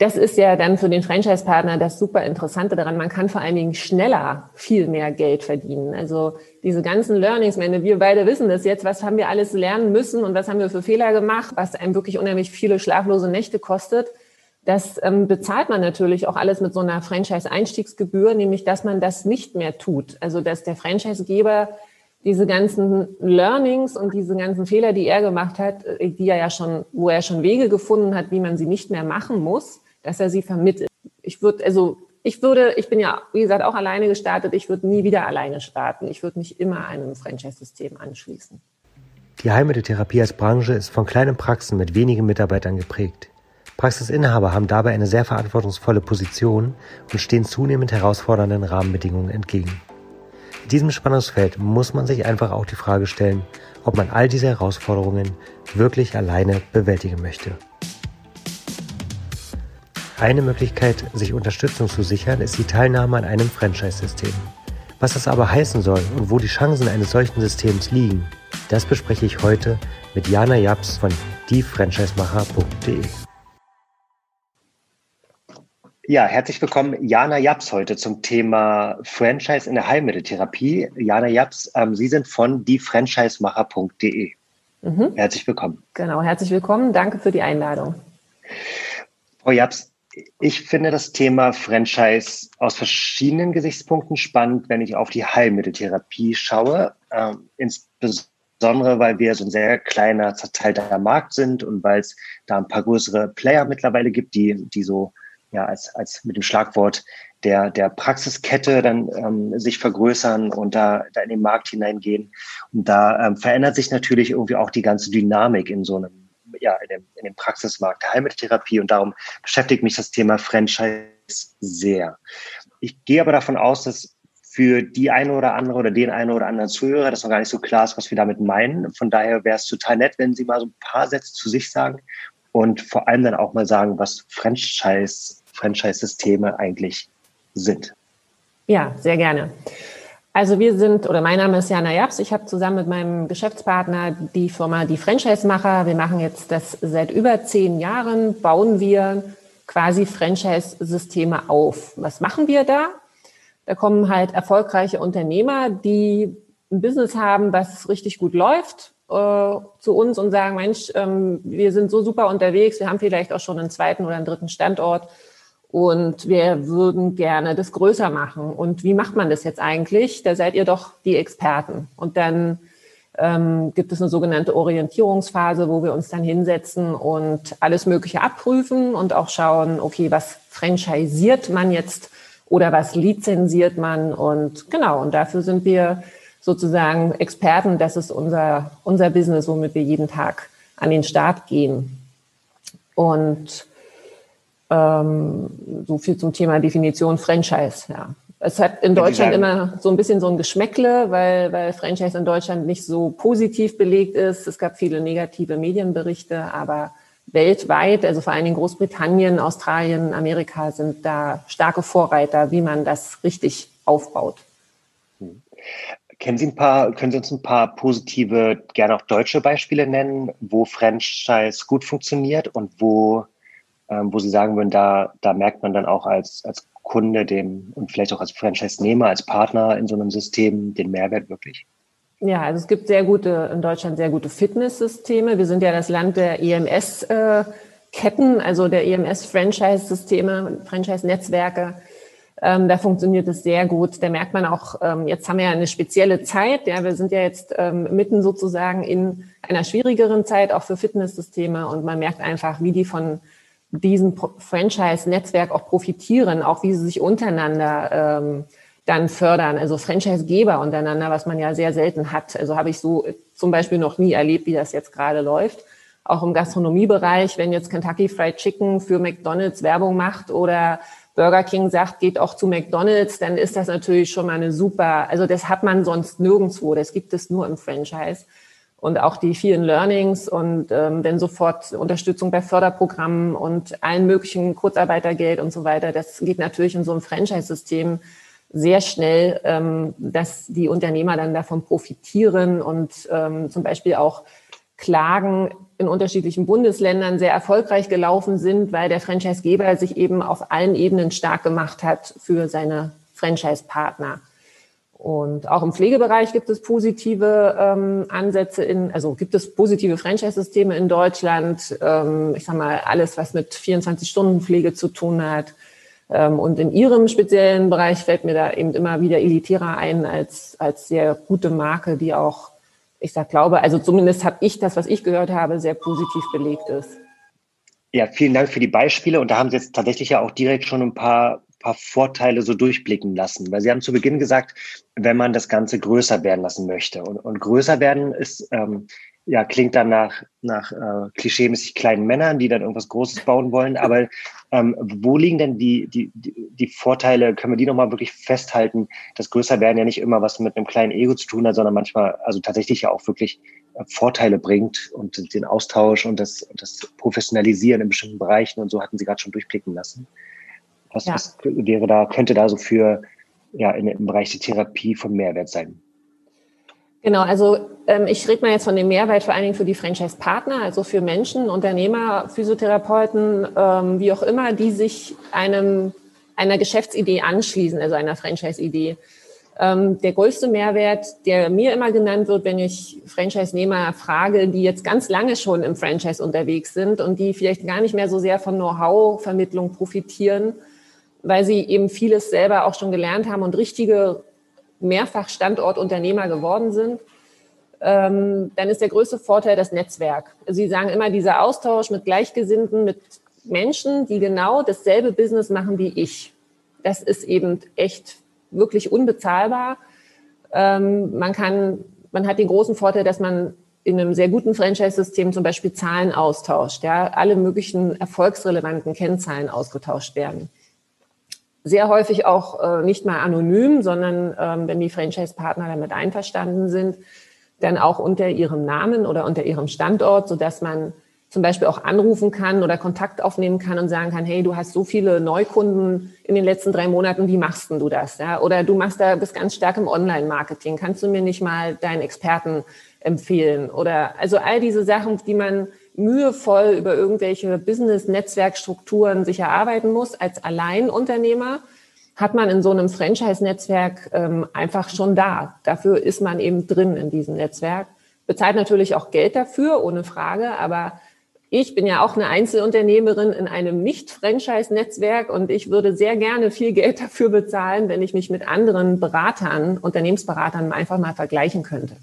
das ist ja dann für den Franchise-Partner das super Interessante daran. Man kann vor allen Dingen schneller viel mehr Geld verdienen. Also diese ganzen Learnings, meine, wir beide wissen das jetzt, was haben wir alles lernen müssen und was haben wir für Fehler gemacht, was einem wirklich unheimlich viele schlaflose Nächte kostet. Das ähm, bezahlt man natürlich auch alles mit so einer Franchise-Einstiegsgebühr, nämlich dass man das nicht mehr tut. Also dass der Franchisegeber diese ganzen Learnings und diese ganzen Fehler, die er gemacht hat, äh, die er ja schon, wo er schon Wege gefunden hat, wie man sie nicht mehr machen muss, dass er sie vermittelt. Ich würde, also ich würde, ich bin ja, wie gesagt, auch alleine gestartet. Ich würde nie wieder alleine starten. Ich würde mich immer einem Franchise-System anschließen. Die Heilmitteltherapie als Branche ist von kleinen Praxen mit wenigen Mitarbeitern geprägt. Praxisinhaber haben dabei eine sehr verantwortungsvolle Position und stehen zunehmend herausfordernden Rahmenbedingungen entgegen. In diesem Spannungsfeld muss man sich einfach auch die Frage stellen, ob man all diese Herausforderungen wirklich alleine bewältigen möchte. Eine Möglichkeit, sich Unterstützung zu sichern, ist die Teilnahme an einem Franchise-System. Was das aber heißen soll und wo die Chancen eines solchen Systems liegen, das bespreche ich heute mit Jana Japs von diefranchisemacher.de. Ja, herzlich willkommen, Jana Japs, heute zum Thema Franchise in der Heilmitteltherapie. Jana Japs, ähm, Sie sind von diefranchisemacher.de. Mhm. Herzlich willkommen. Genau, herzlich willkommen. Danke für die Einladung. Frau Japs, ich finde das Thema Franchise aus verschiedenen Gesichtspunkten spannend, wenn ich auf die Heilmitteltherapie schaue. Ähm, insbesondere, weil wir so ein sehr kleiner, zerteilter Markt sind und weil es da ein paar größere Player mittlerweile gibt, die, die so ja als, als mit dem Schlagwort der, der Praxiskette dann ähm, sich vergrößern und da, da in den Markt hineingehen. Und da ähm, verändert sich natürlich irgendwie auch die ganze Dynamik in so einem ja, in dem, in dem Praxismarkt der Heilmitteltherapie und darum beschäftigt mich das Thema Franchise sehr. Ich gehe aber davon aus, dass für die eine oder andere oder den einen oder anderen Zuhörer das noch gar nicht so klar ist, was wir damit meinen. Von daher wäre es total nett, wenn Sie mal so ein paar Sätze zu sich sagen und vor allem dann auch mal sagen, was Franchise, Franchise-Systeme eigentlich sind. Ja, sehr gerne. Also wir sind, oder mein Name ist Jana Japs. Ich habe zusammen mit meinem Geschäftspartner die Firma Die Franchise-Macher. Wir machen jetzt das seit über zehn Jahren, bauen wir quasi Franchise-Systeme auf. Was machen wir da? Da kommen halt erfolgreiche Unternehmer, die ein Business haben, was richtig gut läuft, äh, zu uns und sagen, Mensch, ähm, wir sind so super unterwegs, wir haben vielleicht auch schon einen zweiten oder einen dritten Standort und wir würden gerne das größer machen. Und wie macht man das jetzt eigentlich? Da seid ihr doch die Experten. Und dann ähm, gibt es eine sogenannte Orientierungsphase, wo wir uns dann hinsetzen und alles Mögliche abprüfen und auch schauen, okay, was franchisiert man jetzt oder was lizenziert man? Und genau, und dafür sind wir sozusagen Experten. Das ist unser, unser Business, womit wir jeden Tag an den Start gehen. Und ähm, so viel zum Thema Definition Franchise, ja. Es hat in Deutschland immer so ein bisschen so ein Geschmäckle, weil, weil Franchise in Deutschland nicht so positiv belegt ist. Es gab viele negative Medienberichte, aber weltweit, also vor allen Dingen Großbritannien, Australien, Amerika sind da starke Vorreiter, wie man das richtig aufbaut. Hm. Kennen Sie ein paar, können Sie uns ein paar positive, gerne auch deutsche Beispiele nennen, wo Franchise gut funktioniert und wo ähm, wo Sie sagen würden, da, da merkt man dann auch als, als Kunde dem und vielleicht auch als Franchise-Nehmer, als Partner in so einem System den Mehrwert wirklich? Ja, also es gibt sehr gute, in Deutschland sehr gute Fitnesssysteme. Wir sind ja das Land der EMS-Ketten, also der EMS-Franchise-Systeme, Franchise-Netzwerke. Ähm, da funktioniert es sehr gut. Da merkt man auch, ähm, jetzt haben wir ja eine spezielle Zeit. Ja, wir sind ja jetzt ähm, mitten sozusagen in einer schwierigeren Zeit, auch für Fitnesssysteme. Und man merkt einfach, wie die von diesem Franchise-Netzwerk auch profitieren, auch wie sie sich untereinander ähm, dann fördern, also Franchise-Geber untereinander, was man ja sehr selten hat. Also habe ich so zum Beispiel noch nie erlebt, wie das jetzt gerade läuft. Auch im Gastronomiebereich, wenn jetzt Kentucky Fried Chicken für McDonald's Werbung macht oder Burger King sagt, geht auch zu McDonald's, dann ist das natürlich schon mal eine super, also das hat man sonst nirgendwo, das gibt es nur im Franchise und auch die vielen Learnings und ähm, dann sofort Unterstützung bei Förderprogrammen und allen möglichen Kurzarbeitergeld und so weiter. Das geht natürlich in so einem Franchise-System sehr schnell, ähm, dass die Unternehmer dann davon profitieren und ähm, zum Beispiel auch Klagen in unterschiedlichen Bundesländern sehr erfolgreich gelaufen sind, weil der Franchisegeber sich eben auf allen Ebenen stark gemacht hat für seine Franchise-Partner. Und auch im Pflegebereich gibt es positive ähm, Ansätze in, also gibt es positive Franchise-Systeme in Deutschland. Ähm, ich sag mal, alles, was mit 24-Stunden-Pflege zu tun hat. Ähm, und in Ihrem speziellen Bereich fällt mir da eben immer wieder Elitera ein als, als sehr gute Marke, die auch, ich sag, glaube, also zumindest habe ich das, was ich gehört habe, sehr positiv belegt ist. Ja, vielen Dank für die Beispiele. Und da haben Sie jetzt tatsächlich ja auch direkt schon ein paar paar Vorteile so durchblicken lassen. Weil Sie haben zu Beginn gesagt, wenn man das Ganze größer werden lassen möchte. Und, und größer werden ist, ähm, ja, klingt dann nach, nach äh, klischeemäßig kleinen Männern, die dann irgendwas Großes bauen wollen. Aber ähm, wo liegen denn die, die, die Vorteile? Können wir die nochmal wirklich festhalten? Das größer werden ja nicht immer was mit einem kleinen Ego zu tun hat, sondern manchmal, also tatsächlich ja auch wirklich äh, Vorteile bringt und den Austausch und das, das Professionalisieren in bestimmten Bereichen und so hatten Sie gerade schon durchblicken lassen. Was, ja. was wäre da, könnte da so für ja, in, im Bereich der Therapie von Mehrwert sein? Genau, also ähm, ich rede mal jetzt von dem Mehrwert vor allen Dingen für die Franchise-Partner, also für Menschen, Unternehmer, Physiotherapeuten, ähm, wie auch immer, die sich einem einer Geschäftsidee anschließen, also einer Franchise-Idee. Ähm, der größte Mehrwert, der mir immer genannt wird, wenn ich Franchise-Nehmer frage, die jetzt ganz lange schon im Franchise unterwegs sind und die vielleicht gar nicht mehr so sehr von Know-how-Vermittlung profitieren, weil sie eben vieles selber auch schon gelernt haben und richtige mehrfach Standortunternehmer geworden sind, ähm, dann ist der größte Vorteil das Netzwerk. Sie sagen immer, dieser Austausch mit Gleichgesinnten, mit Menschen, die genau dasselbe Business machen wie ich. Das ist eben echt wirklich unbezahlbar. Ähm, man kann, man hat den großen Vorteil, dass man in einem sehr guten Franchise-System zum Beispiel Zahlen austauscht, ja, alle möglichen erfolgsrelevanten Kennzahlen ausgetauscht werden sehr häufig auch äh, nicht mal anonym, sondern ähm, wenn die Franchise-Partner damit einverstanden sind, dann auch unter ihrem Namen oder unter ihrem Standort, so dass man zum Beispiel auch anrufen kann oder Kontakt aufnehmen kann und sagen kann, hey, du hast so viele Neukunden in den letzten drei Monaten, wie machst denn du das? Ja? Oder du machst da, bist ganz stark im Online-Marketing, kannst du mir nicht mal deinen Experten empfehlen? Oder also all diese Sachen, die man mühevoll über irgendwelche Business-Netzwerkstrukturen sich erarbeiten muss als Alleinunternehmer, hat man in so einem Franchise-Netzwerk ähm, einfach schon da. Dafür ist man eben drin in diesem Netzwerk. Bezahlt natürlich auch Geld dafür, ohne Frage, aber ich bin ja auch eine Einzelunternehmerin in einem Nicht-Franchise-Netzwerk und ich würde sehr gerne viel Geld dafür bezahlen, wenn ich mich mit anderen Beratern, Unternehmensberatern einfach mal vergleichen könnte.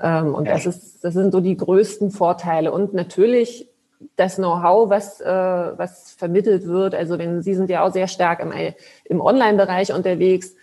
Ähm, und das ist, das sind so die größten Vorteile. Und natürlich das Know-how, was, äh, was vermittelt wird. Also wenn Sie sind ja auch sehr stark im, im Online-Bereich unterwegs.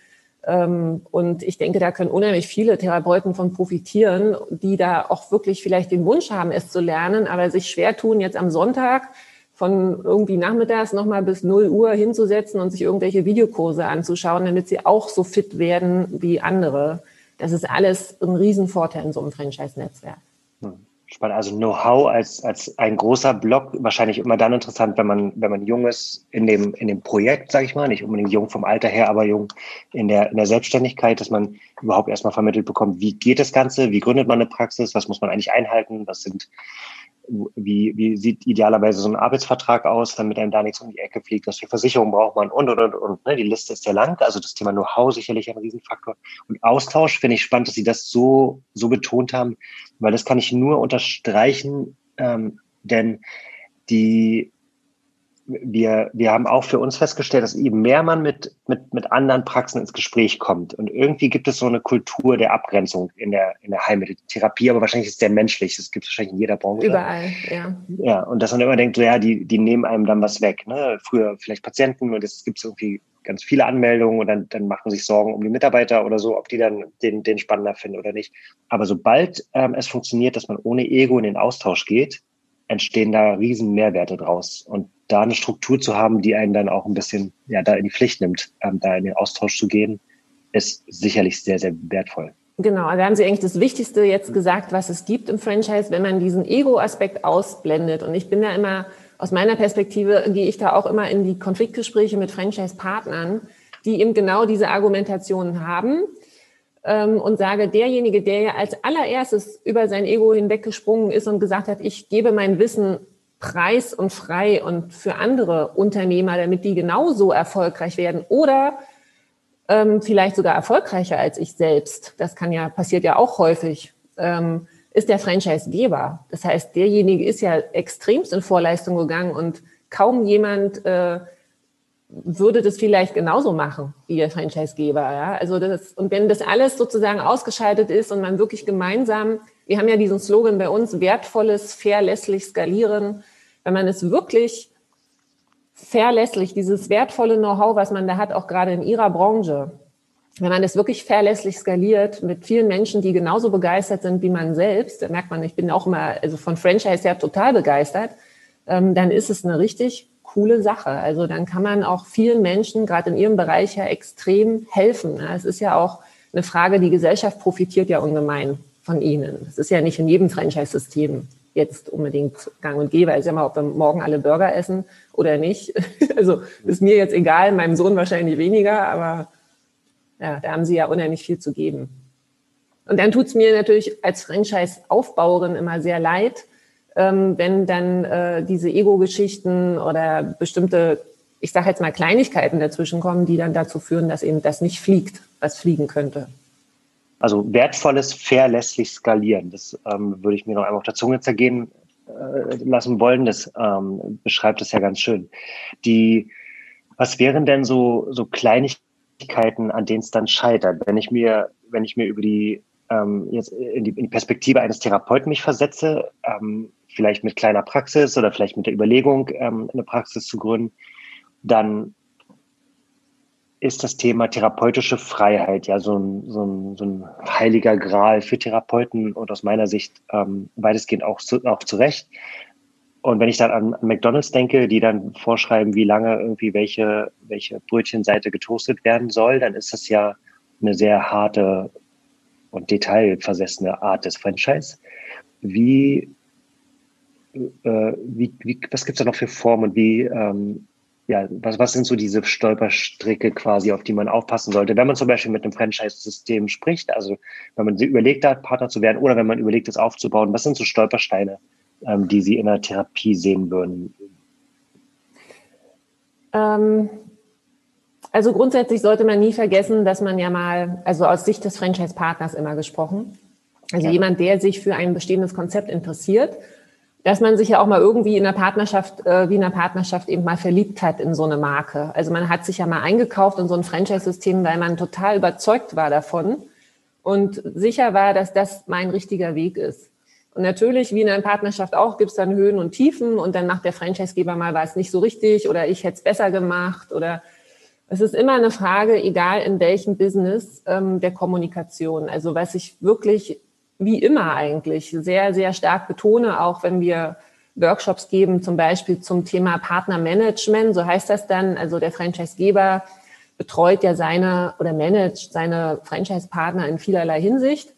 Ähm, und ich denke, da können unheimlich viele Therapeuten von profitieren, die da auch wirklich vielleicht den Wunsch haben, es zu lernen, aber sich schwer tun, jetzt am Sonntag von irgendwie nachmittags nochmal bis 0 Uhr hinzusetzen und sich irgendwelche Videokurse anzuschauen, damit sie auch so fit werden wie andere. Das ist alles ein Riesenvorteil in so einem Franchise-Netzwerk. Hm. Spannend. Also Know-how als, als ein großer Block, wahrscheinlich immer dann interessant, wenn man, wenn man jung ist in dem, in dem Projekt, sage ich mal, nicht unbedingt jung vom Alter her, aber jung in der, in der Selbstständigkeit, dass man überhaupt erstmal vermittelt bekommt, wie geht das Ganze, wie gründet man eine Praxis, was muss man eigentlich einhalten, was sind wie, wie sieht idealerweise so ein Arbeitsvertrag aus, damit einem da nichts um die Ecke fliegt, was für Versicherung braucht man und, und, und, und. Ne? Die Liste ist sehr lang. Also das Thema Know-how sicherlich ein Riesenfaktor. Und Austausch finde ich spannend, dass Sie das so, so betont haben, weil das kann ich nur unterstreichen, ähm, denn die, wir, wir haben auch für uns festgestellt, dass eben mehr man mit, mit, mit anderen Praxen ins Gespräch kommt. Und irgendwie gibt es so eine Kultur der Abgrenzung in der, in der Heilmitteltherapie, aber wahrscheinlich ist es sehr menschlich. Das gibt es wahrscheinlich in jeder Branche. Überall, ja. Ja, und dass man immer denkt, so ja, die, die nehmen einem dann was weg. Ne? Früher vielleicht Patienten und jetzt gibt es irgendwie ganz viele Anmeldungen und dann, dann macht man sich Sorgen um die Mitarbeiter oder so, ob die dann den, den spannender finden oder nicht. Aber sobald ähm, es funktioniert, dass man ohne Ego in den Austausch geht, entstehen da riesen Mehrwerte draus. Und da eine Struktur zu haben, die einen dann auch ein bisschen ja, da in die Pflicht nimmt, ähm, da in den Austausch zu gehen, ist sicherlich sehr, sehr wertvoll. Genau, da haben Sie eigentlich das Wichtigste jetzt gesagt, was es gibt im Franchise, wenn man diesen Ego-Aspekt ausblendet. Und ich bin da immer, aus meiner Perspektive, gehe ich da auch immer in die Konfliktgespräche mit Franchise-Partnern, die eben genau diese Argumentationen haben ähm, und sage, derjenige, der ja als allererstes über sein Ego hinweggesprungen ist und gesagt hat, ich gebe mein Wissen preis und frei und für andere Unternehmer, damit die genauso erfolgreich werden oder ähm, vielleicht sogar erfolgreicher als ich selbst. Das kann ja, passiert ja auch häufig. Ähm, ist der Franchisegeber. Das heißt, derjenige ist ja extremst in Vorleistung gegangen und kaum jemand äh, würde das vielleicht genauso machen wie der Franchisegeber. Ja? Also das, und wenn das alles sozusagen ausgeschaltet ist und man wirklich gemeinsam, wir haben ja diesen Slogan bei uns, wertvolles, verlässlich skalieren, wenn man es wirklich verlässlich, dieses wertvolle Know-how, was man da hat, auch gerade in Ihrer Branche, wenn man das wirklich verlässlich skaliert mit vielen Menschen, die genauso begeistert sind wie man selbst, da merkt man, ich bin auch immer also von Franchise her total begeistert, ähm, dann ist es eine richtig coole Sache. Also dann kann man auch vielen Menschen, gerade in ihrem Bereich ja, extrem helfen. Es ist ja auch eine Frage, die Gesellschaft profitiert ja ungemein von ihnen. Es ist ja nicht in jedem Franchise-System jetzt unbedingt gang und gäbe. Ich sag mal, ob wir morgen alle Burger essen oder nicht. Also ist mir jetzt egal, meinem Sohn wahrscheinlich weniger, aber ja, da haben sie ja unheimlich viel zu geben. Und dann tut es mir natürlich als Franchise-Aufbauerin immer sehr leid, ähm, wenn dann äh, diese Ego-Geschichten oder bestimmte, ich sage jetzt mal Kleinigkeiten dazwischen kommen, die dann dazu führen, dass eben das nicht fliegt, was fliegen könnte. Also wertvolles, verlässlich skalieren, das ähm, würde ich mir noch einmal auf der Zunge zergehen äh, lassen wollen. Das ähm, beschreibt es ja ganz schön. Die, was wären denn so, so Kleinigkeiten, an denen es dann scheitert. Wenn ich mir, wenn ich mir über die ähm, jetzt in die, in die Perspektive eines Therapeuten mich versetze, ähm, vielleicht mit kleiner Praxis oder vielleicht mit der Überlegung, ähm, eine Praxis zu gründen, dann ist das Thema therapeutische Freiheit ja so ein, so ein, so ein heiliger Gral für Therapeuten und aus meiner Sicht ähm, weitestgehend auch, zu, auch zu Recht. Und wenn ich dann an, McDonalds denke, die dann vorschreiben, wie lange irgendwie welche, welche Brötchenseite getoastet werden soll, dann ist das ja eine sehr harte und detailversessene Art des Franchise. Wie, äh, wie, wie was gibt's da noch für Formen und wie, ähm, ja, was, was sind so diese Stolperstricke quasi, auf die man aufpassen sollte, wenn man zum Beispiel mit einem Franchise-System spricht, also wenn man überlegt hat, Partner zu werden oder wenn man überlegt, es aufzubauen, was sind so Stolpersteine, ähm, die Sie in der Therapie sehen würden? Ähm, also grundsätzlich sollte man nie vergessen, dass man ja mal, also aus Sicht des Franchise-Partners immer gesprochen, also ja. jemand, der sich für ein bestehendes Konzept interessiert, dass man sich ja auch mal irgendwie in der Partnerschaft, äh, wie in der Partnerschaft eben mal verliebt hat in so eine Marke. Also man hat sich ja mal eingekauft in so ein Franchise-System, weil man total überzeugt war davon und sicher war, dass das mein richtiger Weg ist. Und natürlich, wie in einer Partnerschaft auch, gibt es dann Höhen und Tiefen und dann macht der Franchisegeber mal was nicht so richtig oder ich hätte es besser gemacht oder es ist immer eine Frage, egal in welchem Business, ähm, der Kommunikation. Also was ich wirklich, wie immer eigentlich, sehr, sehr stark betone, auch wenn wir Workshops geben, zum Beispiel zum Thema Partnermanagement, so heißt das dann, also der Franchisegeber betreut ja seine oder managt seine Franchise-Partner in vielerlei Hinsicht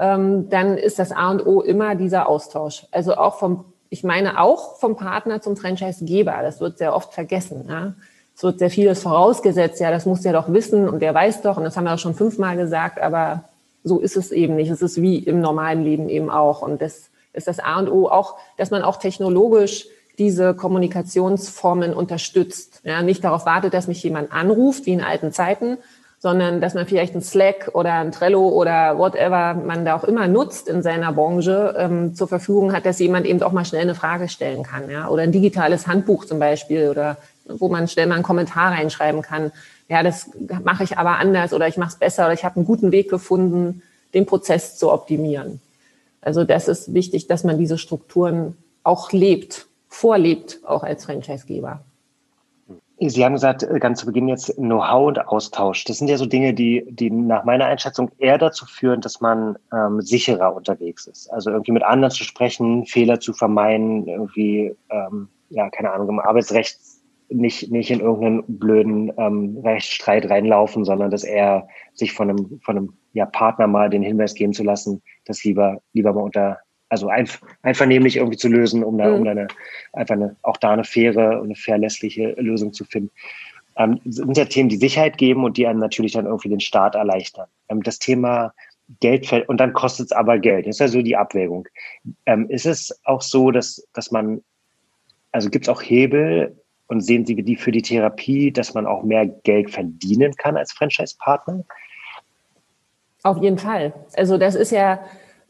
ähm, dann ist das A und O immer dieser Austausch. Also auch vom, ich meine auch vom Partner zum Franchisegeber. Das wird sehr oft vergessen. Ja? Es wird sehr vieles vorausgesetzt. Ja, das muss der doch wissen und der weiß doch. Und das haben wir auch schon fünfmal gesagt. Aber so ist es eben nicht. Es ist wie im normalen Leben eben auch. Und das ist das A und O auch, dass man auch technologisch diese Kommunikationsformen unterstützt. Ja, nicht darauf wartet, dass mich jemand anruft, wie in alten Zeiten, sondern dass man vielleicht ein Slack oder ein Trello oder whatever man da auch immer nutzt in seiner Branche ähm, zur Verfügung hat, dass jemand eben auch mal schnell eine Frage stellen kann, ja, oder ein digitales Handbuch zum Beispiel oder wo man schnell mal einen Kommentar reinschreiben kann. Ja, das mache ich aber anders oder ich mache es besser oder ich habe einen guten Weg gefunden, den Prozess zu optimieren. Also das ist wichtig, dass man diese Strukturen auch lebt, vorlebt, auch als Franchisegeber. Sie haben gesagt, äh, ganz zu Beginn jetzt Know-how und Austausch. Das sind ja so Dinge, die, die nach meiner Einschätzung eher dazu führen, dass man ähm, sicherer unterwegs ist. Also irgendwie mit anderen zu sprechen, Fehler zu vermeiden, irgendwie, ähm, ja, keine Ahnung, im Arbeitsrecht nicht, nicht in irgendeinen blöden ähm, Rechtsstreit reinlaufen, sondern dass er sich von einem, von einem ja, Partner mal den Hinweis geben zu lassen, das lieber, lieber mal unter also ein, einvernehmlich irgendwie zu lösen, um da, mhm. um da eine, einfach eine, auch da eine faire und eine verlässliche Lösung zu finden. ähm, sind ja Themen, die Sicherheit geben und die einem natürlich dann irgendwie den Start erleichtern. Ähm, das Thema Geld und dann kostet es aber Geld. Das ist ja so die Abwägung. Ähm, ist es auch so, dass, dass man, also gibt es auch Hebel und sehen Sie die für die Therapie, dass man auch mehr Geld verdienen kann als Franchise-Partner? Auf jeden Fall. Also das ist ja,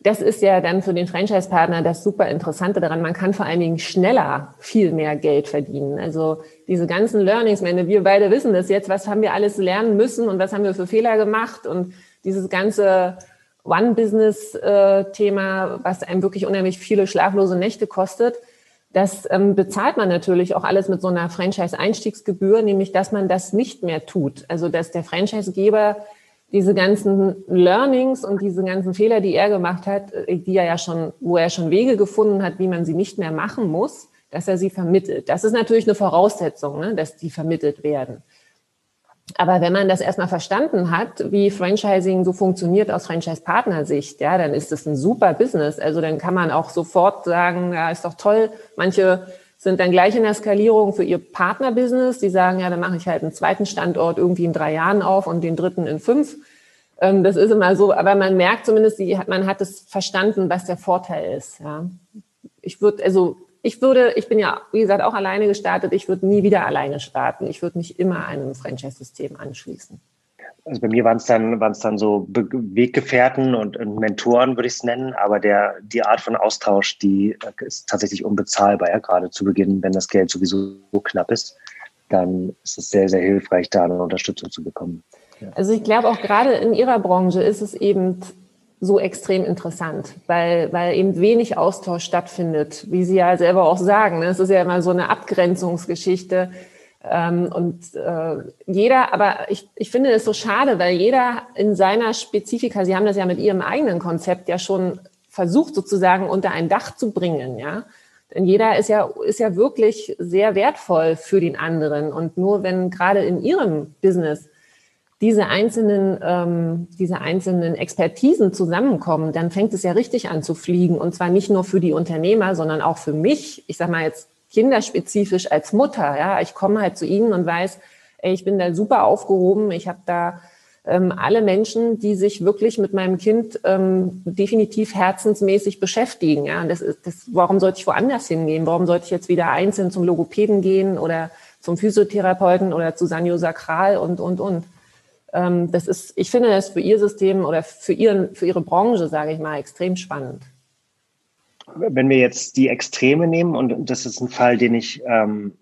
das ist ja dann für den Franchise-Partner das super Interessante daran. Man kann vor allen Dingen schneller viel mehr Geld verdienen. Also diese ganzen Learnings, meine, wir beide wissen das jetzt, was haben wir alles lernen müssen und was haben wir für Fehler gemacht und dieses ganze One-Business-Thema, was einem wirklich unheimlich viele schlaflose Nächte kostet, das ähm, bezahlt man natürlich auch alles mit so einer Franchise-Einstiegsgebühr, nämlich dass man das nicht mehr tut. Also dass der Franchise-Geber diese ganzen Learnings und diese ganzen Fehler, die er gemacht hat, äh, die er ja schon, wo er schon Wege gefunden hat, wie man sie nicht mehr machen muss, dass er sie vermittelt. Das ist natürlich eine Voraussetzung, ne, dass die vermittelt werden. Aber wenn man das erstmal verstanden hat, wie Franchising so funktioniert aus Franchise-Partner-Sicht, ja, dann ist das ein super Business. Also dann kann man auch sofort sagen, ja, ist doch toll. Manche sind dann gleich in der Skalierung für ihr Partnerbusiness. Die sagen, ja, dann mache ich halt einen zweiten Standort irgendwie in drei Jahren auf und den dritten in fünf. Ähm, das ist immer so, aber man merkt zumindest, man hat es verstanden, was der Vorteil ist. Ja. Ich würde, also ich würde, ich bin ja, wie gesagt, auch alleine gestartet. Ich würde nie wieder alleine starten. Ich würde mich immer einem Franchise-System anschließen. Also bei mir waren es dann, waren es dann so Weggefährten und, und Mentoren, würde ich es nennen. Aber der, die Art von Austausch, die äh, ist tatsächlich unbezahlbar. Ja, gerade zu Beginn, wenn das Geld sowieso so knapp ist, dann ist es sehr, sehr hilfreich, da eine Unterstützung zu bekommen. Ja. Also ich glaube auch gerade in Ihrer Branche ist es eben so extrem interessant, weil, weil eben wenig Austausch stattfindet, wie Sie ja selber auch sagen. Ne? Es ist ja immer so eine Abgrenzungsgeschichte. Ähm, und äh, jeder, aber ich, ich finde es so schade, weil jeder in seiner Spezifika, Sie haben das ja mit Ihrem eigenen Konzept ja schon versucht, sozusagen unter ein Dach zu bringen, ja. Denn jeder ist ja, ist ja wirklich sehr wertvoll für den anderen. Und nur wenn gerade in Ihrem Business diese einzelnen, ähm, diese einzelnen Expertisen zusammenkommen, dann fängt es ja richtig an zu fliegen. Und zwar nicht nur für die Unternehmer, sondern auch für mich. Ich sage mal jetzt kinderspezifisch als Mutter. Ja, ich komme halt zu Ihnen und weiß, ey, ich bin da super aufgehoben. Ich habe da ähm, alle Menschen, die sich wirklich mit meinem Kind ähm, definitiv herzensmäßig beschäftigen. Ja, und das ist, das, warum sollte ich woanders hingehen? Warum sollte ich jetzt wieder einzeln zum Logopäden gehen oder zum Physiotherapeuten oder zu Sanio Sakral und, und, und? Ähm, das ist, ich finde das für Ihr System oder für, Ihren, für Ihre Branche, sage ich mal, extrem spannend. Wenn wir jetzt die Extreme nehmen, und das ist ein Fall, den ich, ähm,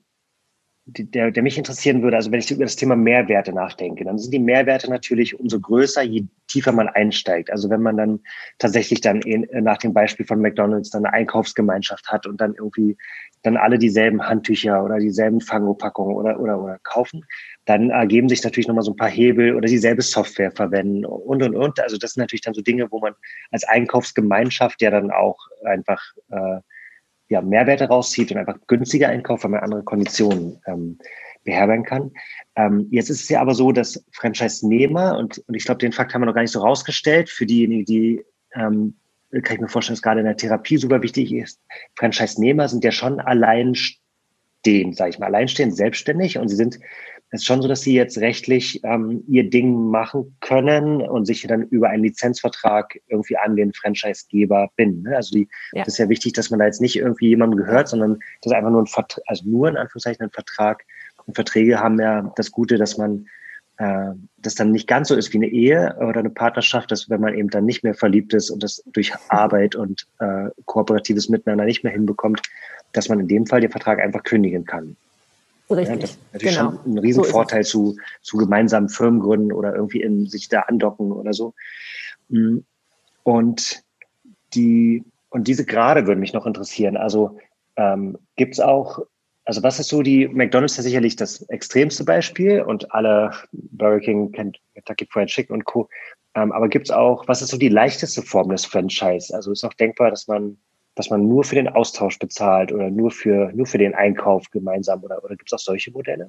der, der mich interessieren würde, also wenn ich über das Thema Mehrwerte nachdenke, dann sind die Mehrwerte natürlich umso größer, je tiefer man einsteigt. Also wenn man dann tatsächlich dann in, nach dem Beispiel von McDonalds dann eine Einkaufsgemeinschaft hat und dann irgendwie dann alle dieselben Handtücher oder dieselben Fangopackungen oder, oder, oder kaufen, dann ergeben sich natürlich nochmal so ein paar Hebel oder dieselbe Software verwenden und, und, und. Also das sind natürlich dann so Dinge, wo man als Einkaufsgemeinschaft ja dann auch einfach äh, ja, Mehrwerte rauszieht und einfach günstiger einkauft, weil man andere Konditionen ähm, beherbergen kann. Ähm, jetzt ist es ja aber so, dass Franchise-Nehmer, und, und ich glaube, den Fakt haben wir noch gar nicht so rausgestellt, für diejenigen, die, ähm, kann ich mir vorstellen, dass gerade in der Therapie super wichtig ist, Franchise-Nehmer sind ja schon alleinstehend, sage ich mal, alleinstehend, selbstständig und sie sind es ist schon so, dass sie jetzt rechtlich ähm, ihr Ding machen können und sich dann über einen Lizenzvertrag irgendwie an den Franchisegeber binden. Ne? Also die, ja. das ist ja wichtig, dass man da jetzt nicht irgendwie jemandem gehört, sondern das ist einfach nur ein Vertrag, also nur in Anführungszeichen ein Vertrag. Und Verträge haben ja das Gute, dass man äh, das dann nicht ganz so ist wie eine Ehe oder eine Partnerschaft, dass wenn man eben dann nicht mehr verliebt ist und das durch Arbeit und äh, kooperatives Miteinander nicht mehr hinbekommt, dass man in dem Fall den Vertrag einfach kündigen kann. Richtig. Ja, das ist natürlich genau. schon ein Riesenvorteil so zu, zu gemeinsamen Firmengründen oder irgendwie in sich da andocken oder so. Mm. Und die, und diese Grade würden mich noch interessieren. Also ähm, gibt es auch, also was ist so die, McDonalds ist sicherlich das extremste Beispiel und alle Burger King, Kentucky Fried Chicken und Co. Ähm, aber gibt es auch, was ist so die leichteste Form des Franchise? Also ist auch denkbar, dass man dass man nur für den Austausch bezahlt oder nur für, nur für den Einkauf gemeinsam oder, oder gibt es auch solche Modelle?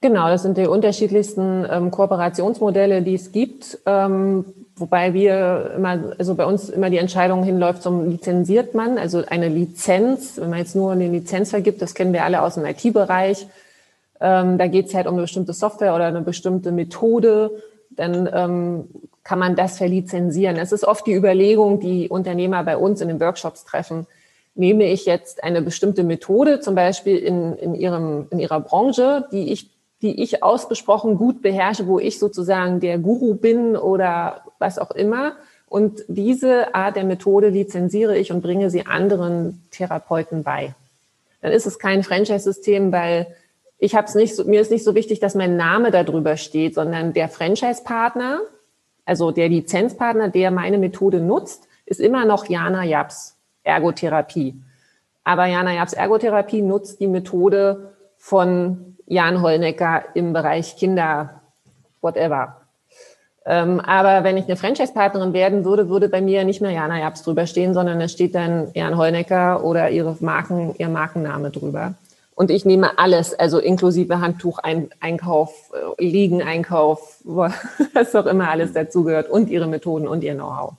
Genau, das sind die unterschiedlichsten ähm, Kooperationsmodelle, die es gibt. Ähm, wobei wir immer, also bei uns immer die Entscheidung hinläuft zum lizenziert man, also eine Lizenz, wenn man jetzt nur eine Lizenz vergibt, das kennen wir alle aus dem IT-Bereich, Ähm, da geht es halt um eine bestimmte Software oder eine bestimmte Methode. Dann ähm, kann man das verlizenzieren. Es ist oft die Überlegung, die Unternehmer bei uns in den Workshops treffen. Nehme ich jetzt eine bestimmte Methode, zum Beispiel in, in, ihrem, in ihrer Branche, die ich, die ich ausgesprochen gut beherrsche, wo ich sozusagen der Guru bin oder was auch immer, und diese Art der Methode lizenziere ich und bringe sie anderen Therapeuten bei. Dann ist es kein Franchise-System, weil ich habe es nicht so, mir ist nicht so wichtig, dass mein Name darüber steht, sondern der Franchise-Partner, also der Lizenzpartner, der meine Methode nutzt, ist immer noch Jana Japs Ergotherapie. Aber Jana Japs Ergotherapie nutzt die Methode von Jan Holnecker im Bereich Kinder, whatever. Ähm, aber wenn ich eine Franchise-Partnerin werden würde, würde bei mir nicht mehr Jana Japs drüber stehen, sondern es steht dann Jan Holnecker oder ihre Marken, ihr Markenname drüber. Und ich nehme alles, also inklusive Handtuch-Einkauf, äh, Liegen-Einkauf, was auch immer alles dazugehört und ihre Methoden und ihr Know-how.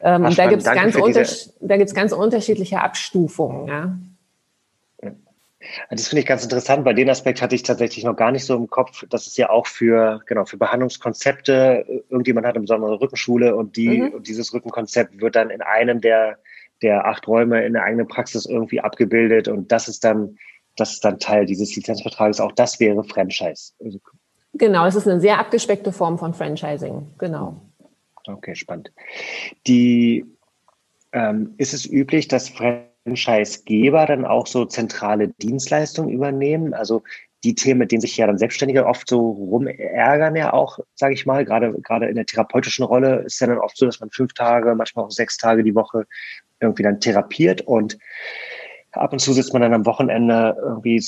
Ähm, da gibt es ganz, ganz unterschiedliche Abstufungen. Ja. Das finde ich ganz interessant, weil den Aspekt hatte ich tatsächlich noch gar nicht so im Kopf. Das ist ja auch für, genau, für Behandlungskonzepte. Irgendjemand hat eine besondere Rückenschule und die, mhm. und dieses Rückenkonzept wird dann in einem der, der acht Räume in der eigenen Praxis irgendwie abgebildet und das ist dann, das ist dann Teil dieses Lizenzvertrages. Auch das wäre Franchise. Also genau, es ist eine sehr abgespeckte Form von Franchising. Genau. Okay, spannend. Die, ähm, ist es üblich, dass Franchise Franchisegeber dann auch so zentrale Dienstleistungen übernehmen? Also die Themen, mit denen sich ja dann Selbstständige oft so rumärgern, ja auch, sage ich mal, gerade gerade in der therapeutischen Rolle ist ja dann oft so, dass man fünf Tage, manchmal auch sechs Tage die Woche irgendwie dann therapiert und ab und zu sitzt man dann am Wochenende irgendwie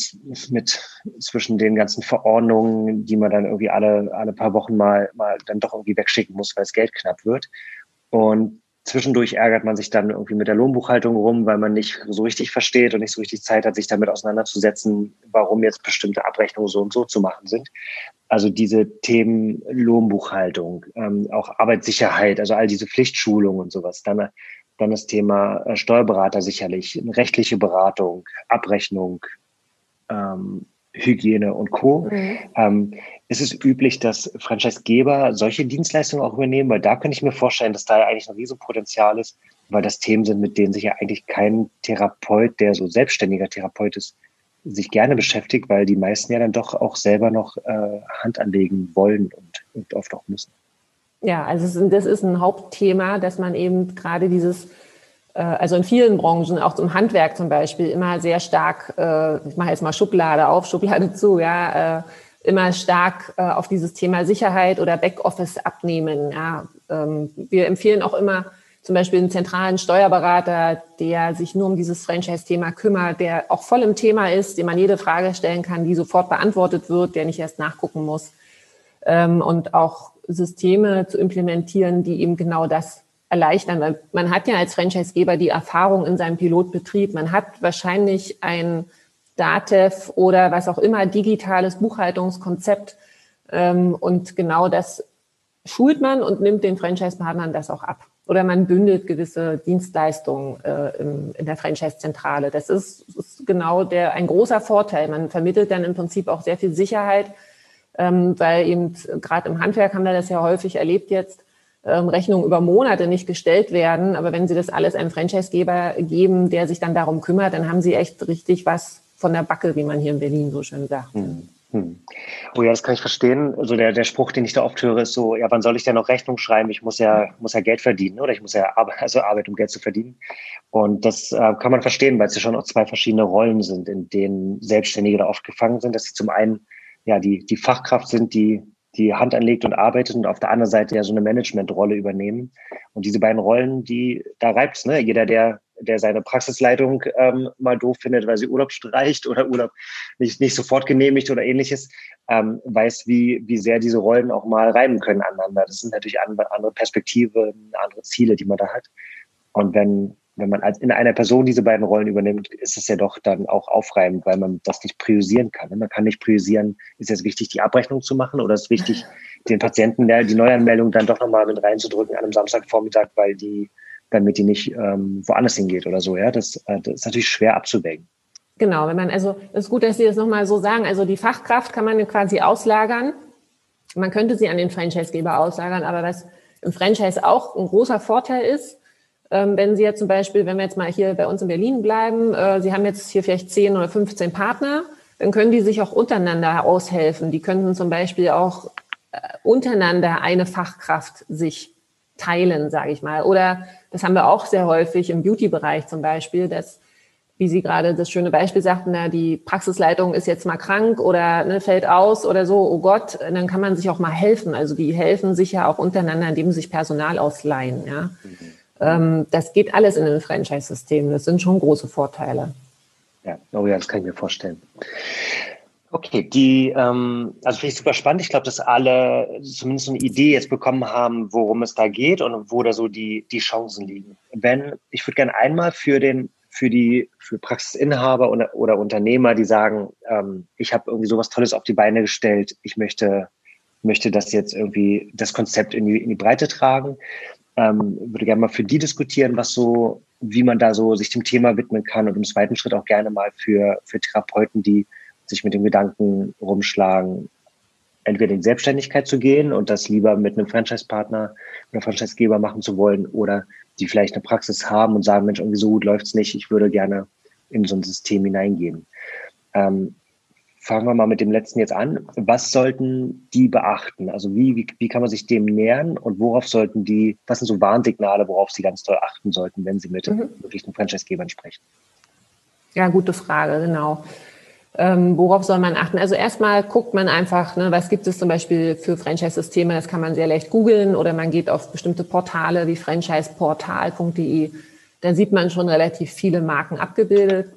mit zwischen den ganzen Verordnungen, die man dann irgendwie alle alle paar Wochen mal mal dann doch irgendwie wegschicken muss, weil es Geld knapp wird. Und Zwischendurch ärgert man sich dann irgendwie mit der Lohnbuchhaltung rum, weil man nicht so richtig versteht und nicht so richtig Zeit hat, sich damit auseinanderzusetzen, warum jetzt bestimmte Abrechnungen so und so zu machen sind. Also diese Themen Lohnbuchhaltung, ähm, auch Arbeitssicherheit, also all diese Pflichtschulungen und sowas. Dann, dann das Thema äh, Steuerberater sicherlich, rechtliche Beratung, Abrechnung, ähm, Hygiene und Co. Mhm. Ähm, ist es üblich, dass Franchisegeber solche Dienstleistungen auch übernehmen? Weil da könnte ich mir vorstellen, dass da eigentlich ein Riesenpotenzial ist, weil das Themen sind, mit denen sich ja eigentlich kein Therapeut, der so selbstständiger Therapeut ist, sich gerne beschäftigt, weil die meisten ja dann doch auch selber noch äh, Hand anlegen wollen und, und oft auch müssen. Ja, also das ist ein Hauptthema, dass man eben gerade dieses äh, also in vielen Branchen, auch im Handwerk zum Beispiel, immer sehr stark, äh, ich mache jetzt mal Schublade auf, Schublade zu, ja, äh, immer stark auf dieses Thema Sicherheit oder Backoffice abnehmen. Ja. Ähm, wir empfehlen auch immer zum Beispiel einen zentralen Steuerberater, der sich nur um dieses Franchise-Thema kümmert, der auch voll im Thema ist, dem man jede Frage stellen kann, die sofort beantwortet wird, der nicht erst nachgucken muss. Ähm, und auch Systeme zu implementieren, die eben genau das erleichtern, weil man hat ja als Franchisegeber die Erfahrung in seinem Pilotbetrieb. Man hat wahrscheinlich ein DATEV oder was auch immer digitales Buchhaltungskonzept ähm, und genau das schult man und nimmt den Franchise-Partnern das auch ab. Oder man bündelt gewisse Dienstleistungen äh, in, der Franchise-Zentrale. Das ist, ist, genau der, ein großer Vorteil. Man vermittelt dann im Prinzip auch sehr viel Sicherheit, ähm, weil eben gerade im Handwerk haben wir das ja häufig erlebt jetzt, Rechnungen über Monate nicht gestellt werden. Aber wenn Sie das alles einem Franchisegeber geben, der sich dann darum kümmert, dann haben Sie echt richtig was von der Backe, wie man hier in Berlin so schön sagt. Hm. Hm. Oh ja, das kann ich verstehen. Also der, der Spruch, den ich da oft höre, ist so, ja, wann soll ich denn noch Rechnung schreiben? Ich muss ja, muss ja Geld verdienen, oder? Ich muss ja Arbeit, also Arbeit, um Geld zu verdienen. Und das äh, kann man verstehen, weil es ja schon auch zwei verschiedene Rollen sind, in denen Selbstständige da oft gefangen sind, dass sie zum einen ja die, die Fachkraft sind, die die Hand anlegt und arbeitet und auf der anderen Seite ja so eine Managementrolle übernehmen. Und diese beiden Rollen, die, da reibt's, ne? Jeder, der, der seine Praxisleitung ähm, mal doof findet, weil sie Urlaub streicht oder Urlaub nicht, nicht sofort genehmigt oder ähnliches, ähm, weiß, wie, wie sehr diese Rollen auch mal reiben können aneinander. Das sind natürlich andere Perspektive, andere Ziele, die man da hat. Und wenn, wenn man als in einer Person diese beiden Rollen übernimmt, ist es ja doch dann auch aufreibend, weil man das nicht priorisieren kann. Man kann nicht priorisieren, ist es wichtig, die Abrechnung zu machen oder ist es wichtig, den Patienten der, die Neuanmeldung dann doch nochmal mit reinzudrücken an einem Samstagvormittag, weil die, damit die nicht ähm, woanders hingeht oder so. Ja, das, äh, das ist natürlich schwer abzuwägen. Genau, wenn man, also es ist gut, dass Sie das nochmal so sagen. Also die Fachkraft kann man quasi auslagern. Man könnte sie an den Franchisegeber auslagern, aber was im Franchise auch ein großer Vorteil ist, wenn Sie jetzt zum Beispiel, wenn wir jetzt mal hier bei uns in Berlin bleiben, äh, Sie haben jetzt hier vielleicht 10 oder 15 Partner, dann können die sich auch untereinander aushelfen. Die könnten zum Beispiel auch äh, untereinander eine Fachkraft sich teilen, sage ich mal. Oder das haben wir auch sehr häufig im Beauty-Bereich zum Beispiel, dass, wie Sie gerade das schöne Beispiel sagten, na, die Praxisleitung ist jetzt mal krank oder ne, fällt aus oder so, oh Gott, dann kann man sich auch mal helfen. Also die helfen sich ja auch untereinander, indem sie sich Personal ausleihen. Ja. Mhm. Ähm, das geht alles in den Franchise-Systemen. Das sind schon große Vorteile. Ja, oh ja, das kann ich mir vorstellen. Okay, die, ähm, also finde ich super spannend. Ich glaube, dass alle zumindest eine Idee jetzt bekommen haben, worum es da geht und wo da so die, die Chancen liegen. Wenn, ich würde gerne einmal für den, für die, für Praxisinhaber oder, oder Unternehmer, die sagen, ähm, ich habe irgendwie sowas Tolles auf die Beine gestellt, ich möchte, möchte das jetzt irgendwie, das Konzept in die, in die Breite tragen. Ähm, würde gerne mal für die diskutieren, was so, wie man da so sich dem Thema widmen kann und im zweiten Schritt auch gerne mal für, für Therapeuten, die sich mit dem Gedanken rumschlagen, entweder in Selbstständigkeit zu gehen und das lieber mit einem Franchise-Partner oder Franchisegeber machen zu wollen oder die vielleicht eine Praxis haben und sagen, Mensch, irgendwie so gut läuft's nicht, ich würde gerne in so ein System hineingehen. Ähm, fangen wir mal mit dem letzten jetzt an. Was sollten die beachten? Also wie, wie, wie kann man sich dem nähern und worauf sollten die, was sind so Warnsignale, worauf sie ganz toll achten sollten, wenn sie mit mhm. möglichen Franchisegebern sprechen? Ja, gute Frage, genau. Ähm, worauf soll man achten? Also erstmal guckt man einfach, ne, was gibt es zum Beispiel für Franchise-Systeme, das kann man sehr leicht googeln oder man geht auf bestimmte Portale wie franchiseportal.de. Da sieht man schon relativ viele Marken abgebildet.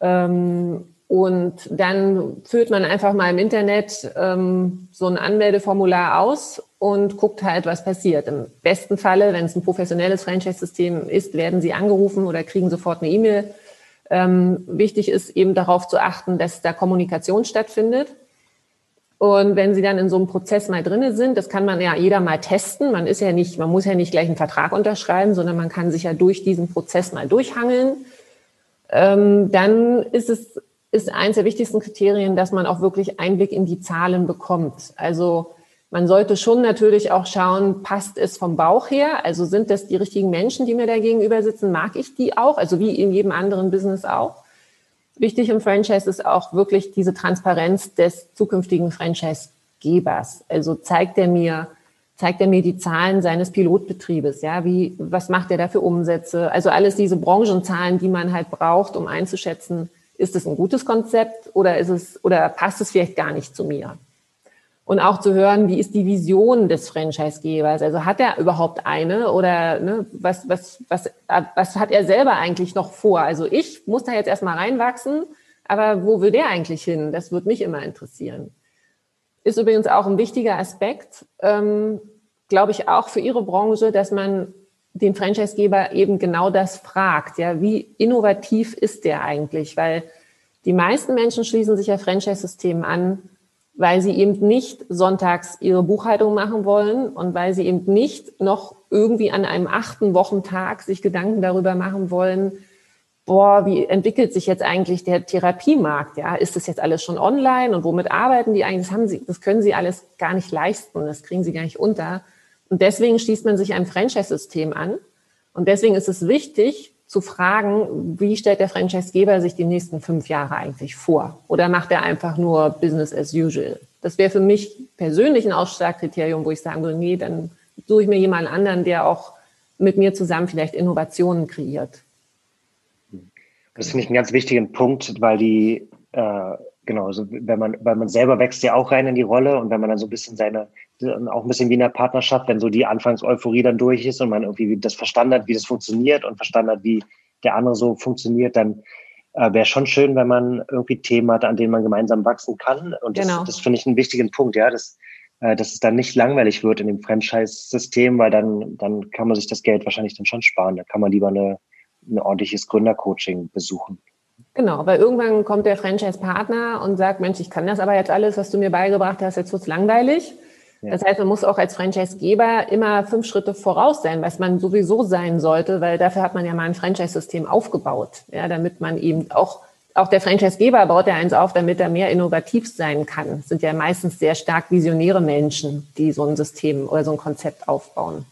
Ähm, und dann füllt man einfach mal im Internet ähm, so ein Anmeldeformular aus und guckt halt, was passiert. Im besten Falle, wenn es ein professionelles Franchise-System ist, werden Sie angerufen oder kriegen sofort eine E-Mail ähm, wichtig ist eben darauf zu achten, dass da Kommunikation stattfindet. Und wenn Sie dann in so einem Prozess mal drinne sind, das kann man ja jeder mal testen. Man ist ja nicht, man muss ja nicht gleich einen Vertrag unterschreiben, sondern man kann sich ja durch diesen Prozess mal durchhangeln. Ähm, dann ist es ist eines der wichtigsten Kriterien, dass man auch wirklich Einblick in die Zahlen bekommt. Also man sollte schon natürlich auch schauen, passt es vom Bauch her? Also sind das die richtigen Menschen, die mir da gegenüber sitzen? Mag ich die auch? Also wie in jedem anderen Business auch. Wichtig im Franchise ist auch wirklich diese Transparenz des zukünftigen Franchise-Gebers. Also zeigt er mir, zeigt er mir die Zahlen seines Pilotbetriebes, ja, wie, was macht er da für Umsätze? Also alles diese Branchenzahlen, die man halt braucht, um einzuschätzen, ist es ein gutes Konzept oder ist es, oder passt es vielleicht gar nicht zu mir? und auch zu hören, wie ist die Vision des Franchisegebers? Also hat er überhaupt eine oder ne, was, was, was, was hat er selber eigentlich noch vor? Also ich muss da jetzt erstmal reinwachsen, aber wo will der eigentlich hin? Das würde mich immer interessieren. Ist übrigens auch ein wichtiger Aspekt, ähm, glaube ich, auch für Ihre Branche, dass man den Franchisegeber eben genau das fragt. Ja, wie innovativ ist der eigentlich? Weil die meisten Menschen schließen sich ja Franchise-Systemen an, weil sie eben nicht sonntags ihre Buchhaltung machen wollen und weil sie eben nicht noch irgendwie an einem achten Wochentag sich Gedanken darüber machen wollen, boah, wie entwickelt sich jetzt eigentlich der Therapiemarkt? Ja, ist das jetzt alles schon online und womit arbeiten die eigentlich? Das haben sie, das können sie alles gar nicht leisten, das kriegen sie gar nicht unter. Und deswegen schließt man sich einem Franchise-System an. Und deswegen ist es wichtig, zu fragen, wie stellt der Franchisegeber sich die nächsten fünf Jahre eigentlich vor? Oder macht er einfach nur Business as usual? Das wäre für mich persönlich ein Ausschlagkriterium, wo ich sagen würde, nee, dann suche ich mir jemanden anderen, der auch mit mir zusammen vielleicht Innovationen kreiert. Das finde ich einen ganz wichtigen Punkt, weil die, äh, genau, also wenn man, weil man selber wächst ja auch rein in die Rolle und wenn man dann so ein bisschen seine, auch ein bisschen wie in der Partnerschaft, wenn so die Anfangs-Euphorie dann durch ist und man irgendwie das verstanden hat, wie das funktioniert und verstanden hat, wie der andere so funktioniert, dann äh, wäre schon schön, wenn man irgendwie Themen hat, an denen man gemeinsam wachsen kann. Und das, genau. das finde ich einen wichtigen Punkt, ja, dass, äh, dass es dann nicht langweilig wird in dem Franchise-System, weil dann, dann kann man sich das Geld wahrscheinlich dann schon sparen. Da kann man lieber eine, ein ordentliches Gründercoaching besuchen. Genau, weil irgendwann kommt der Franchise-Partner und sagt, Mensch, ich kann das aber jetzt alles, was du mir beigebracht hast, jetzt wird's langweilig. Ja. Das heißt, man muss auch als Franchise-Geber immer fünf Schritte voraus sein, was man sowieso sein sollte, weil dafür hat man ja mal ein Franchise-System aufgebaut, ja, damit man eben auch auch der Franchisegeber baut ja eins auf, damit er mehr innovativ sein kann. Das sind ja meistens sehr stark visionäre Menschen, die so ein System oder so ein Konzept aufbauen.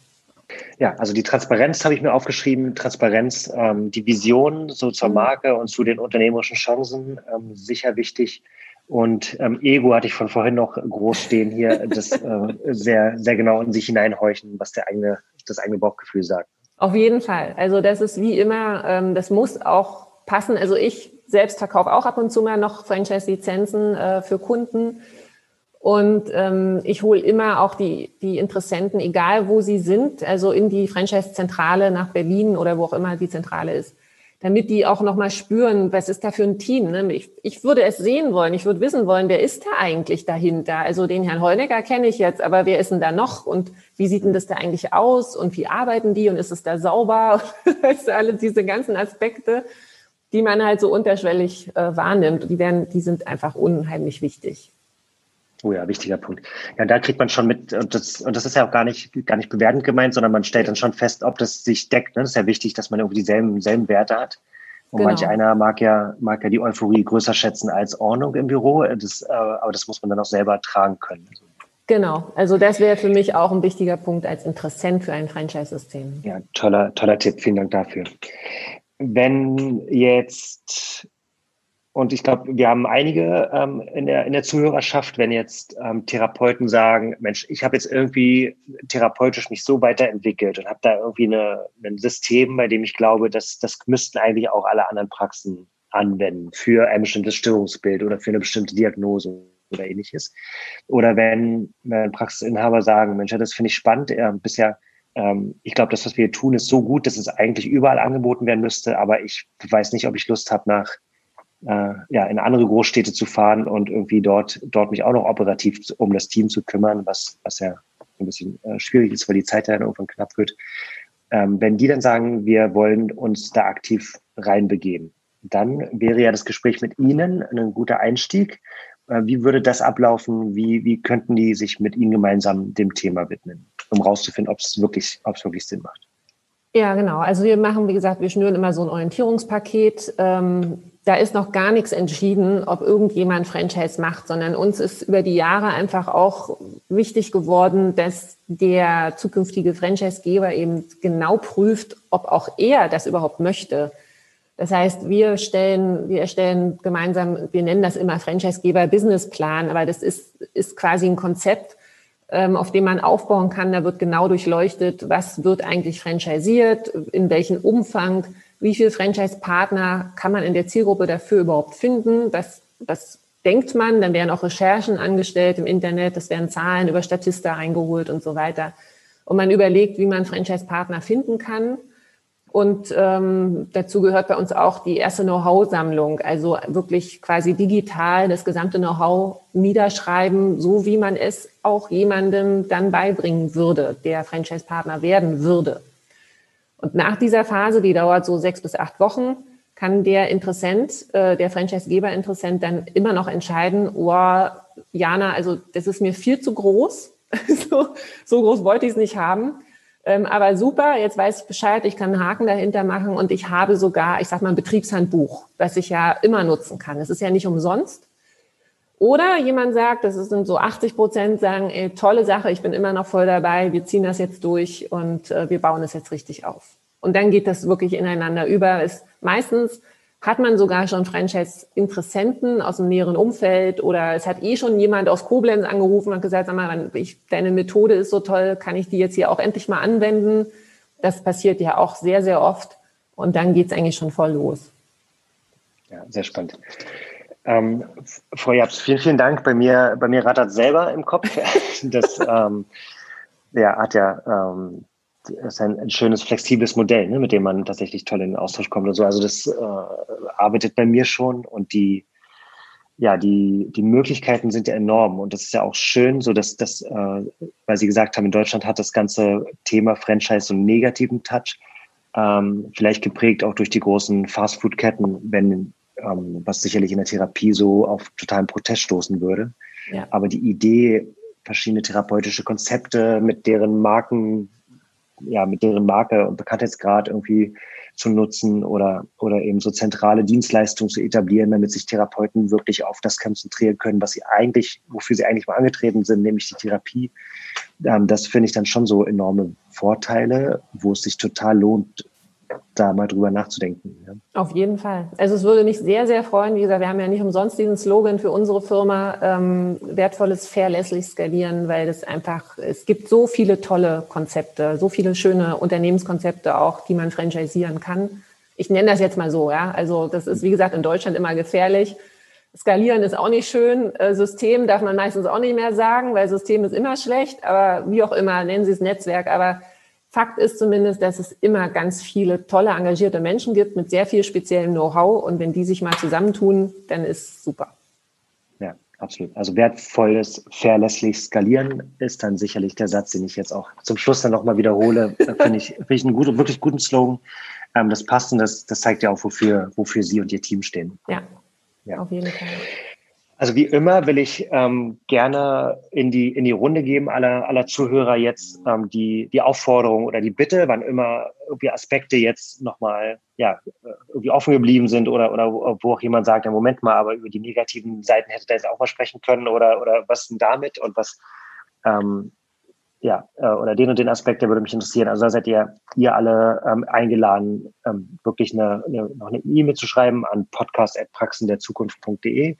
Ja, also die Transparenz habe ich mir aufgeschrieben. Transparenz, ähm, die Vision so zur mhm. Marke und zu den unternehmerischen Chancen, ähm, sicher wichtig. Und ähm, Ego hatte ich von vorhin noch groß stehen hier, das äh, sehr, sehr genau in sich hineinhorchen, was der eigene, das eigene Bauchgefühl sagt. Auf jeden Fall. Also das ist wie immer, ähm, das muss auch passen. Also ich selbst verkaufe auch ab und zu mal noch Franchise-Lizenzen äh, für Kunden. Und ähm, ich hole immer auch die, die Interessenten, egal wo sie sind, also in die Franchise-Zentrale nach Berlin oder wo auch immer die Zentrale ist, damit die auch nochmal spüren, was ist da für ein Team. Ne? Ich, ich würde es sehen wollen, ich würde wissen wollen, wer ist da eigentlich dahinter? Also den Herrn Heunecker kenne ich jetzt, aber wer ist denn da noch und wie sieht denn das da eigentlich aus und wie arbeiten die und ist es da sauber? weißt du, alle diese ganzen Aspekte, die man halt so unterschwellig äh, wahrnimmt, die, werden, die sind einfach unheimlich wichtig. Oh ja, wichtiger Punkt. Ja, da kriegt man schon mit, und das, und das ist ja auch gar nicht, gar nicht bewertend gemeint, sondern man stellt dann schon fest, ob das sich deckt. Ne? Das ist ja wichtig, dass man irgendwie dieselben, dieselben Werte hat. Und genau. manch einer mag ja, mag ja die Euphorie größer schätzen als Ordnung im Büro. Das, äh, aber das muss man dann auch selber tragen können. Genau, also das wäre für mich auch ein wichtiger Punkt als Interessent für ein Franchise-System. Ja, toller, toller Tipp. Vielen Dank dafür. Wenn jetzt und ich glaube, wir haben einige ähm, in, der, in der Zuhörerschaft, wenn jetzt ähm, Therapeuten sagen, Mensch, ich habe jetzt irgendwie therapeutisch mich so weiterentwickelt und habe da irgendwie eine, ein System, bei dem ich glaube, dass das müssten eigentlich auch alle anderen Praxen anwenden für ein bestimmtes Störungsbild oder für eine bestimmte Diagnose oder ähnliches. Oder wenn, wenn Praxisinhaber sagen, Mensch, das finde ich spannend, äh, bisher ähm, ich glaube, das, was wir tun, ist so gut, dass es eigentlich überall angeboten werden müsste, aber ich weiß nicht, ob ich Lust habe, nach äh, ja, in andere Großstädte zu fahren und irgendwie dort, dort mich auch noch operativ um das Team zu kümmern, was, was ja ein bisschen äh, schwierig ist, weil die Zeit ja dann irgendwann knapp wird. Ähm, wenn die dann sagen, wir wollen uns da aktiv reinbegeben, dann wäre ja das Gespräch mit Ihnen ein guter Einstieg. Äh, wie würde das ablaufen? Wie, wie könnten die sich mit Ihnen gemeinsam dem Thema widmen, um rauszufinden, ob es wirklich, wirklich Sinn macht? Ja, genau. Also wir machen, wie gesagt, wir schnüren immer so ein Orientierungspaket. Ähm, da ist noch gar nichts entschieden, ob irgendjemand Franchise macht, sondern uns ist über die Jahre einfach auch wichtig geworden, dass der zukünftige Franchisegeber eben genau prüft, ob auch er das überhaupt möchte. Das heißt, wir stellen, wir erstellen gemeinsam, wir nennen das immer Franchisegeber Businessplan, aber das ist, ist quasi ein Konzept, ähm, auf dem man aufbauen kann. Da wird genau durchleuchtet, was wird eigentlich franchisiert, in welchem Umfang, wie viele Franchise-Partner kann man in der Zielgruppe dafür überhaupt finden? Das, das denkt man, dann werden auch Recherchen angestellt im Internet, es werden Zahlen über Statista reingeholt und so weiter. Und man überlegt, wie man Franchise-Partner finden kann. Und ähm, dazu gehört bei uns auch die erste Know-how-Sammlung, also wirklich quasi digital das gesamte Know-how niederschreiben, so wie man es auch jemandem dann beibringen würde, der Franchise-Partner werden würde. Und nach dieser Phase, die dauert so sechs bis acht Wochen, kann der Interessent, äh, der Franchisegeber-Interessent dann immer noch entscheiden, oh, Jana, also das ist mir viel zu groß. so, so groß wollte ich es nicht haben. Ähm, aber super, jetzt weiß ich Bescheid, ich kann einen Haken dahinter machen und ich habe sogar, ich sag mal, ein Betriebshandbuch, das ich ja immer nutzen kann. Es ist ja nicht umsonst. Oder jemand sagt, das sind so 80 Prozent, sagen, ey, tolle Sache, ich bin immer noch voll dabei, wir ziehen das jetzt durch und äh, wir bauen es jetzt richtig auf. Und dann geht das wirklich ineinander über. Es, meistens hat man sogar schon Franchise-Interessenten aus dem näheren Umfeld oder es hat eh schon jemand aus Koblenz angerufen und gesagt, sag mal, ich, deine Methode ist so toll, kann ich die jetzt hier auch endlich mal anwenden? Das passiert ja auch sehr, sehr oft und dann geht es eigentlich schon voll los. Ja, sehr spannend. Ähm, Frau Jabs, vielen, vielen Dank. Bei mir, bei mir rattert selber im Kopf. Das ähm, ja, hat ja ähm, ist ein, ein schönes, flexibles Modell, ne, mit dem man tatsächlich toll in den Austausch kommt und so. Also das äh, arbeitet bei mir schon und die, ja, die, die Möglichkeiten sind ja enorm und das ist ja auch schön, so dass das, äh, weil Sie gesagt haben, in Deutschland hat das ganze Thema Franchise so einen negativen Touch, ähm, vielleicht geprägt auch durch die großen Fastfood-Ketten, wenn ähm, was sicherlich in der Therapie so auf totalen Protest stoßen würde. Ja. Aber die Idee, verschiedene therapeutische Konzepte mit deren Marken, ja, mit deren Marke und Bekanntheitsgrad irgendwie zu nutzen oder, oder eben so zentrale Dienstleistungen zu etablieren, damit sich Therapeuten wirklich auf das konzentrieren können, was sie eigentlich, wofür sie eigentlich mal angetreten sind, nämlich die Therapie. Ähm, das finde ich dann schon so enorme Vorteile, wo es sich total lohnt, da mal drüber nachzudenken. Ja. Auf jeden Fall. Also es würde mich sehr, sehr freuen. Wie gesagt, wir haben ja nicht umsonst diesen Slogan für unsere Firma, ähm, wertvolles, verlässlich skalieren, weil es einfach, es gibt so viele tolle Konzepte, so viele schöne Unternehmenskonzepte auch, die man franchisieren kann. Ich nenne das jetzt mal so, ja. Also das ist, wie gesagt, in Deutschland immer gefährlich. Skalieren ist auch nicht schön. Äh, System darf man meistens auch nicht mehr sagen, weil System ist immer schlecht, aber wie auch immer, nennen Sie es Netzwerk, aber Fakt ist zumindest, dass es immer ganz viele tolle, engagierte Menschen gibt mit sehr viel speziellem Know-how. Und wenn die sich mal zusammentun, dann ist super. Ja, absolut. Also wertvolles, verlässlich skalieren ist dann sicherlich der Satz, den ich jetzt auch zum Schluss dann nochmal wiederhole. Finde ich, find ich einen guten, wirklich guten Slogan. Ähm, das passt und das, das zeigt ja auch, wofür, wofür Sie und Ihr Team stehen. Ja, ja. auf jeden Fall. Also wie immer will ich ähm, gerne in die, in die Runde geben aller, aller Zuhörer jetzt ähm, die, die Aufforderung oder die Bitte, wann immer irgendwie Aspekte jetzt nochmal ja, irgendwie offen geblieben sind oder, oder wo auch jemand sagt, ja, Moment mal, aber über die negativen Seiten hätte da jetzt auch mal sprechen können oder, oder was denn damit und was, ähm, ja, äh, oder den und den Aspekt, der würde mich interessieren. Also da seid ihr, ihr alle ähm, eingeladen, ähm, wirklich eine, eine, noch eine E-Mail zu schreiben an podcast.praxenderzukunft.de.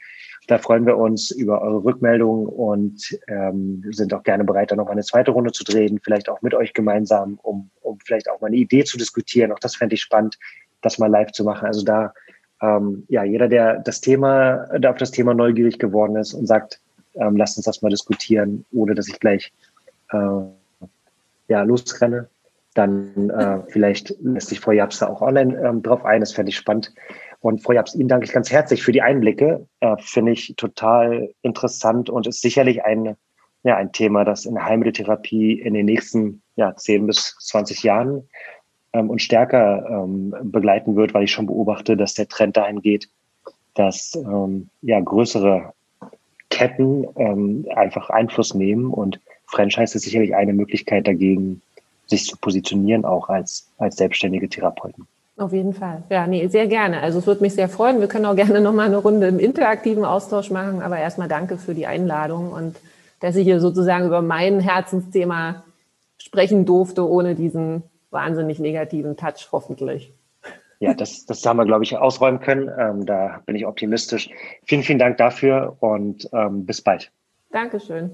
Da freuen wir uns über eure Rückmeldungen und ähm, sind auch gerne bereit, da noch mal eine zweite Runde zu drehen, vielleicht auch mit euch gemeinsam, um, um vielleicht auch mal eine Idee zu diskutieren. Auch das fände ich spannend, das mal live zu machen. Also da, ähm, ja, jeder, der das Thema, der auf das Thema neugierig geworden ist und sagt, ähm, lasst uns das mal diskutieren, ohne dass ich gleich äh, ja, losrenne, dann äh, vielleicht lässt sich Frau Japs da auch online ähm, drauf ein. Das fände ich spannend. Und Frau Japs, Ihnen danke ich ganz herzlich für die Einblicke. Äh, Finde ich total interessant und ist sicherlich ein, ja, ein Thema, das in Heilmitteltherapie in den nächsten ja, 10 bis 20 Jahren ähm, und stärker ähm, begleiten wird, weil ich schon beobachte, dass der Trend dahin geht, dass ähm, ja, größere Ketten ähm, einfach Einfluss nehmen und Franchise ist sicherlich eine Möglichkeit dagegen, sich zu positionieren, auch als, als selbstständige Therapeuten. Auf jeden Fall. Ja, nee, sehr gerne. Also es würde mich sehr freuen. Wir können auch gerne nochmal eine Runde im interaktiven Austausch machen. Aber erstmal danke für die Einladung und dass ich hier sozusagen über mein Herzensthema sprechen durfte, ohne diesen wahnsinnig negativen Touch, hoffentlich. Ja, das, das haben wir, glaube ich, ausräumen können. Ähm, da bin ich optimistisch. Vielen, vielen Dank dafür und ähm, bis bald. Dankeschön.